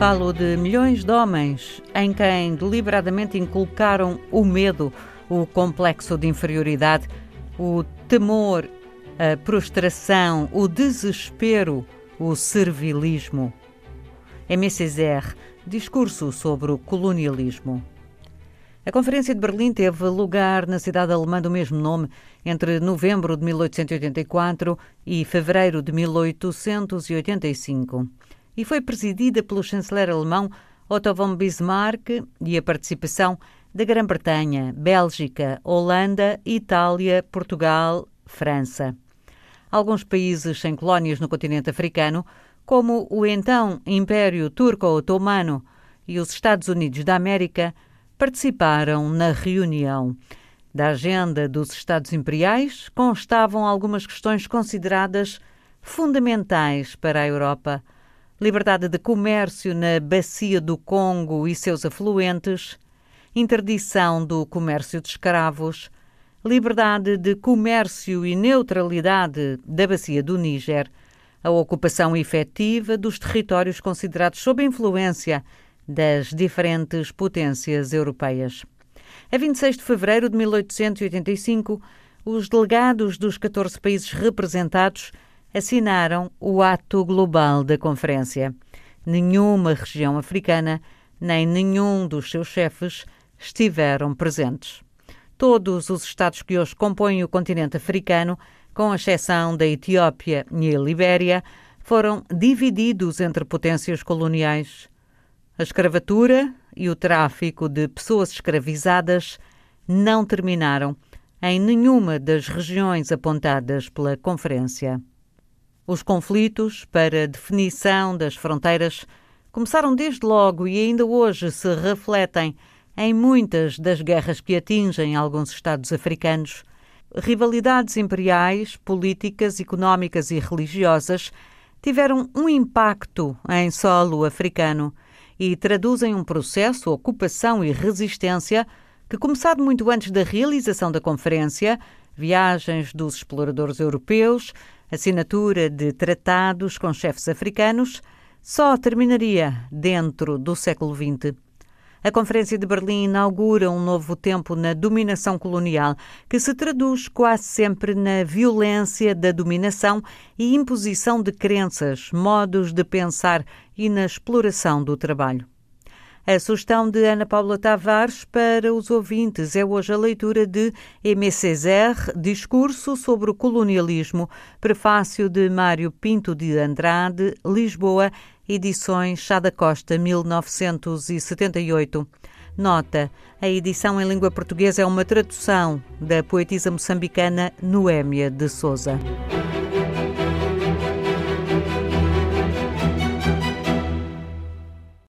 Falo de milhões de homens em quem deliberadamente inculcaram o medo, o complexo de inferioridade, o temor, a prostração, o desespero, o servilismo. Césaire, discurso sobre o colonialismo. A Conferência de Berlim teve lugar na cidade alemã do mesmo nome entre novembro de 1884 e fevereiro de 1885 e foi presidida pelo chanceler alemão Otto von Bismarck e a participação da Grã-Bretanha, Bélgica, Holanda, Itália, Portugal, França. Alguns países sem colónias no continente africano, como o então Império Turco-Otomano e os Estados Unidos da América, participaram na reunião. Da agenda dos Estados Imperiais constavam algumas questões consideradas fundamentais para a Europa liberdade de comércio na Bacia do Congo e seus afluentes, interdição do comércio de escravos, liberdade de comércio e neutralidade da Bacia do Níger, a ocupação efetiva dos territórios considerados sob influência das diferentes potências europeias. A 26 de fevereiro de 1885, os delegados dos 14 países representados assinaram o Ato Global da Conferência. Nenhuma região africana, nem nenhum dos seus chefes estiveram presentes. Todos os Estados que hoje compõem o continente africano, com exceção da Etiópia e a Libéria, foram divididos entre potências coloniais. A escravatura e o tráfico de pessoas escravizadas não terminaram em nenhuma das regiões apontadas pela Conferência. Os conflitos para definição das fronteiras começaram desde logo e ainda hoje se refletem em muitas das guerras que atingem alguns Estados africanos. Rivalidades imperiais, políticas, económicas e religiosas tiveram um impacto em solo africano e traduzem um processo, ocupação e resistência que, começado muito antes da realização da conferência, viagens dos exploradores europeus, assinatura de tratados com chefes africanos, só terminaria dentro do século XX. A Conferência de Berlim inaugura um novo tempo na dominação colonial, que se traduz quase sempre na violência da dominação e imposição de crenças, modos de pensar e na exploração do trabalho. A sugestão de Ana Paula Tavares para os ouvintes é hoje a leitura de Aimé Césaire, Discurso sobre o Colonialismo, prefácio de Mário Pinto de Andrade, Lisboa, edições Chá da Costa, 1978. Nota: a edição em língua portuguesa é uma tradução da poetisa moçambicana Noémia de Souza.